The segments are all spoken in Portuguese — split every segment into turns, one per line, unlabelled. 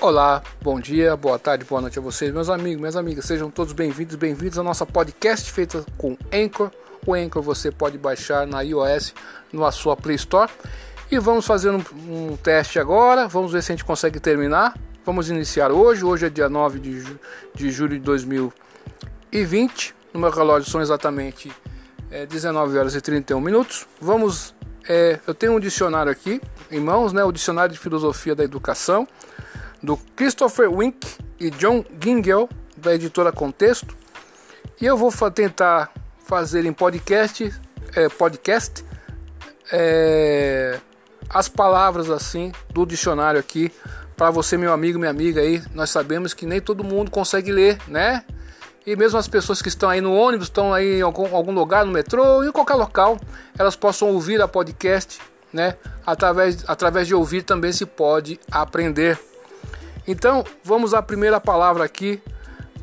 Olá, bom dia, boa tarde, boa noite a vocês, meus amigos, minhas amigas. Sejam todos bem-vindos, bem-vindos à nossa podcast feita com Anchor. O Anchor você pode baixar na iOS, na sua Play Store. E vamos fazer um, um teste agora, vamos ver se a gente consegue terminar. Vamos iniciar hoje, hoje é dia 9 de, ju de julho de 2020. No meu relógio são exatamente é, 19 horas e 31 minutos. Vamos, é, eu tenho um dicionário aqui em mãos, né, o Dicionário de Filosofia da Educação do Christopher Wink e John Gingell, da editora Contexto. E eu vou tentar fazer em podcast, é, podcast é, as palavras assim do dicionário aqui para você, meu amigo, minha amiga aí. Nós sabemos que nem todo mundo consegue ler, né? E mesmo as pessoas que estão aí no ônibus, estão aí em algum, algum lugar, no metrô, em qualquer local, elas possam ouvir a podcast, né? Através, através de ouvir também se pode aprender. Então, vamos à primeira palavra aqui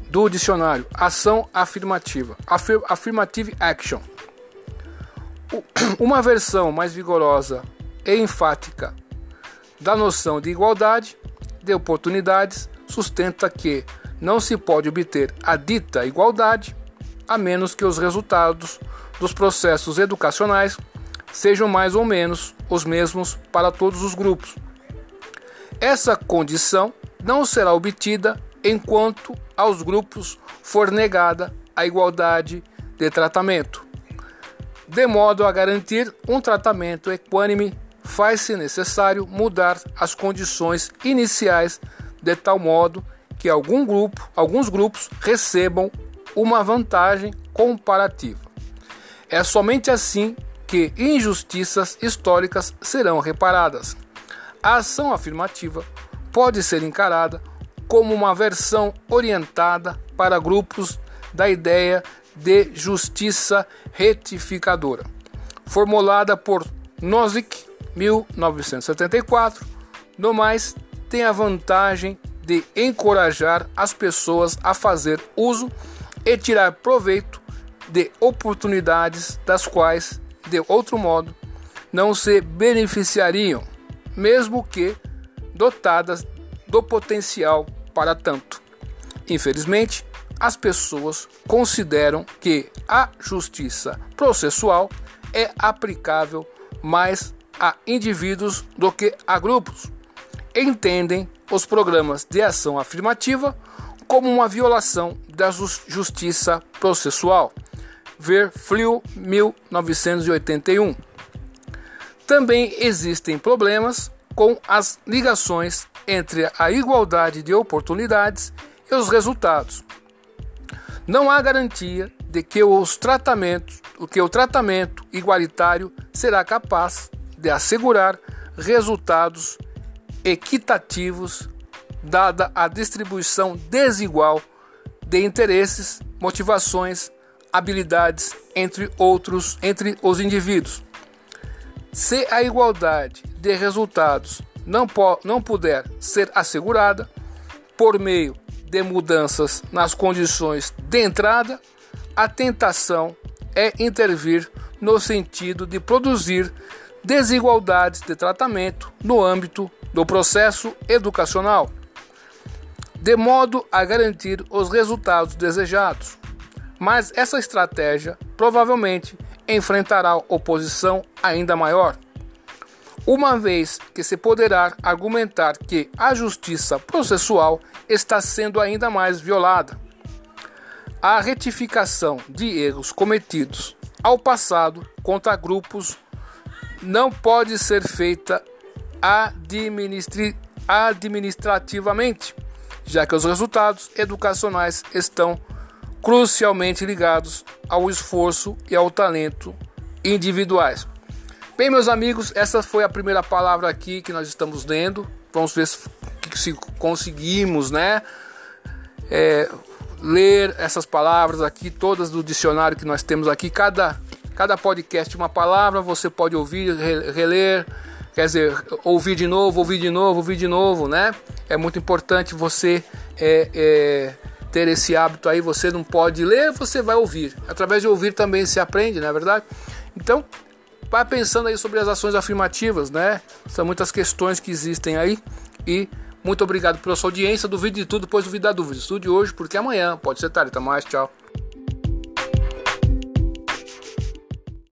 do dicionário: ação afirmativa. Afir affirmative action. Uma versão mais vigorosa e enfática da noção de igualdade de oportunidades sustenta que não se pode obter a dita igualdade a menos que os resultados dos processos educacionais sejam mais ou menos os mesmos para todos os grupos. Essa condição não será obtida enquanto aos grupos for negada a igualdade de tratamento. De modo a garantir um tratamento equânime, faz-se necessário mudar as condições iniciais de tal modo que algum grupo, alguns grupos recebam uma vantagem comparativa. É somente assim que injustiças históricas serão reparadas. A ação afirmativa pode ser encarada como uma versão orientada para grupos da ideia de justiça retificadora, formulada por Nozick, 1974. No mais, tem a vantagem de encorajar as pessoas a fazer uso e tirar proveito de oportunidades das quais, de outro modo, não se beneficiariam, mesmo que dotadas do potencial para tanto. Infelizmente, as pessoas consideram que a justiça processual é aplicável mais a indivíduos do que a grupos. Entendem os programas de ação afirmativa como uma violação da justiça processual. Ver Flew 1981. Também existem problemas com as ligações entre a igualdade de oportunidades e os resultados. Não há garantia de que os tratamentos, que o tratamento igualitário será capaz de assegurar resultados equitativos dada a distribuição desigual de interesses, motivações, habilidades entre outros entre os indivíduos. Se a igualdade de resultados não, não puder ser assegurada por meio de mudanças nas condições de entrada, a tentação é intervir no sentido de produzir desigualdades de tratamento no âmbito do processo educacional, de modo a garantir os resultados desejados. Mas essa estratégia provavelmente enfrentará oposição ainda maior uma vez que se poderá argumentar que a justiça processual está sendo ainda mais violada. A retificação de erros cometidos ao passado contra grupos não pode ser feita administrativamente, já que os resultados educacionais estão crucialmente ligados ao esforço e ao talento individuais. Bem, meus amigos, essa foi a primeira palavra aqui que nós estamos lendo. Vamos ver se, se conseguimos, né? É, ler essas palavras aqui, todas do dicionário que nós temos aqui. Cada, cada podcast uma palavra, você pode ouvir, reler, quer dizer, ouvir de novo, ouvir de novo, ouvir de novo, né? É muito importante você é, é, ter esse hábito aí. Você não pode ler, você vai ouvir. Através de ouvir também se aprende, não é verdade? Então, Vai pensando aí sobre as ações afirmativas, né? São muitas questões que existem aí e Muito obrigado pela sua audiência. Duvide de tudo, depois duvide da dúvida. Estude hoje, porque amanhã pode ser tarde. Até mais, tchau.